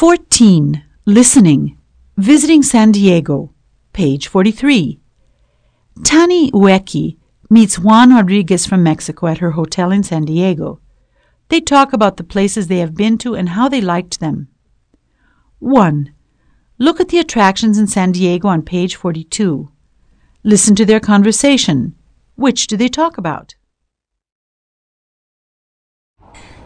14. Listening. Visiting San Diego. Page 43. Tani Ueki meets Juan Rodriguez from Mexico at her hotel in San Diego. They talk about the places they have been to and how they liked them. 1. Look at the attractions in San Diego on page 42. Listen to their conversation. Which do they talk about?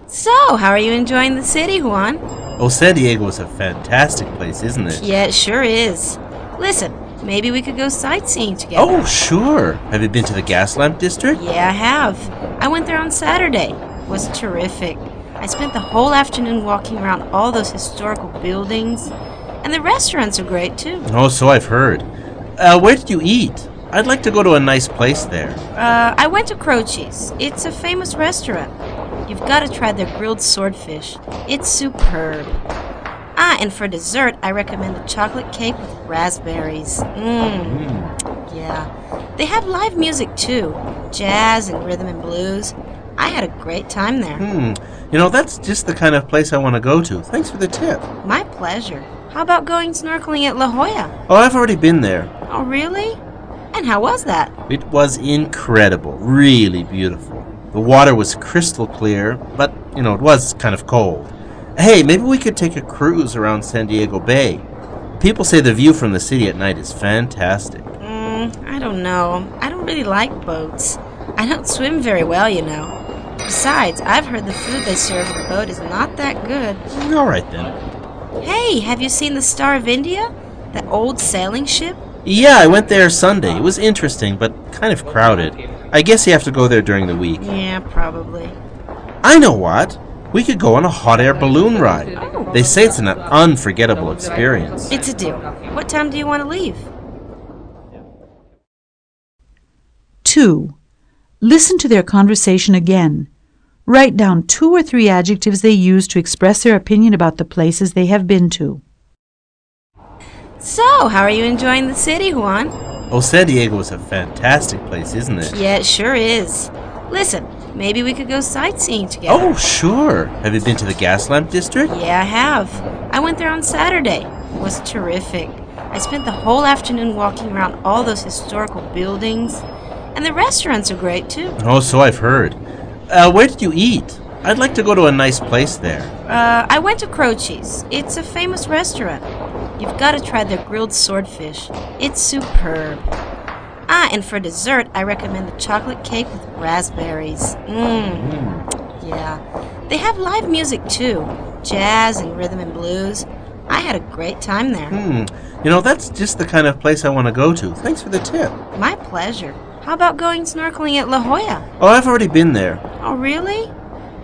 So, how are you enjoying the city, Juan? Oh, San Diego is a fantastic place, isn't it? Yeah, it sure is. Listen, maybe we could go sightseeing together. Oh, sure. Have you been to the Gaslamp District? Yeah, I have. I went there on Saturday. It was terrific. I spent the whole afternoon walking around all those historical buildings, and the restaurants are great too. Oh, so I've heard. Uh, where did you eat? I'd like to go to a nice place there. Uh, I went to Croce's. It's a famous restaurant. You've got to try their grilled swordfish. It's superb. Ah, and for dessert, I recommend a chocolate cake with raspberries. Mmm. Yeah. They have live music too jazz and rhythm and blues. I had a great time there. Hmm. You know, that's just the kind of place I want to go to. Thanks for the tip. My pleasure. How about going snorkeling at La Jolla? Oh, I've already been there. Oh, really? And how was that? It was incredible. Really beautiful. The water was crystal clear, but, you know, it was kind of cold. Hey, maybe we could take a cruise around San Diego Bay. People say the view from the city at night is fantastic. Mm, I don't know. I don't really like boats. I don't swim very well, you know. Besides, I've heard the food they serve on the boat is not that good. All right then. Hey, have you seen the Star of India? That old sailing ship? Yeah, I went there Sunday. It was interesting, but kind of crowded. I guess you have to go there during the week. Yeah, probably. I know what. We could go on a hot air balloon ride. They say it's an unforgettable experience. It's a deal. What time do you want to leave? 2. Listen to their conversation again. Write down two or three adjectives they use to express their opinion about the places they have been to. So, how are you enjoying the city, Juan? Oh, San Diego is a fantastic place, isn't it? Yeah, it sure is. Listen, maybe we could go sightseeing together. Oh, sure. Have you been to the Gaslamp District? Yeah, I have. I went there on Saturday. It was terrific. I spent the whole afternoon walking around all those historical buildings, and the restaurants are great too. Oh, so I've heard. Uh, where did you eat? I'd like to go to a nice place there. Uh, I went to Croce's. It's a famous restaurant. You've got to try their grilled swordfish. It's superb. Ah, and for dessert, I recommend the chocolate cake with raspberries. Mmm. Yeah. They have live music too jazz and rhythm and blues. I had a great time there. Hmm. You know, that's just the kind of place I want to go to. Thanks for the tip. My pleasure. How about going snorkeling at La Jolla? Oh, I've already been there. Oh, really?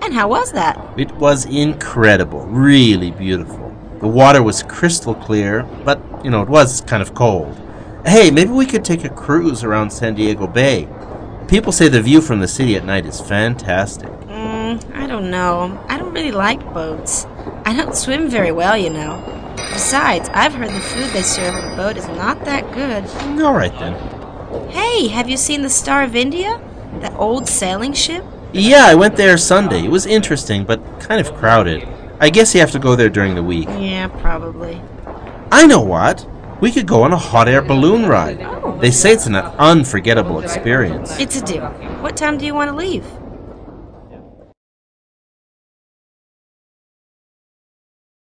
And how was that? It was incredible. Really beautiful. The water was crystal clear, but, you know, it was kind of cold. Hey, maybe we could take a cruise around San Diego Bay. People say the view from the city at night is fantastic. Mm, I don't know. I don't really like boats. I don't swim very well, you know. Besides, I've heard the food they serve on the boat is not that good. All right then. Hey, have you seen the Star of India? That old sailing ship? Yeah, I went there Sunday. It was interesting, but kind of crowded. I guess you have to go there during the week. Yeah, probably. I know what. We could go on a hot air balloon ride. Oh. They say it's an unforgettable experience. It's a deal. What time do you want to leave?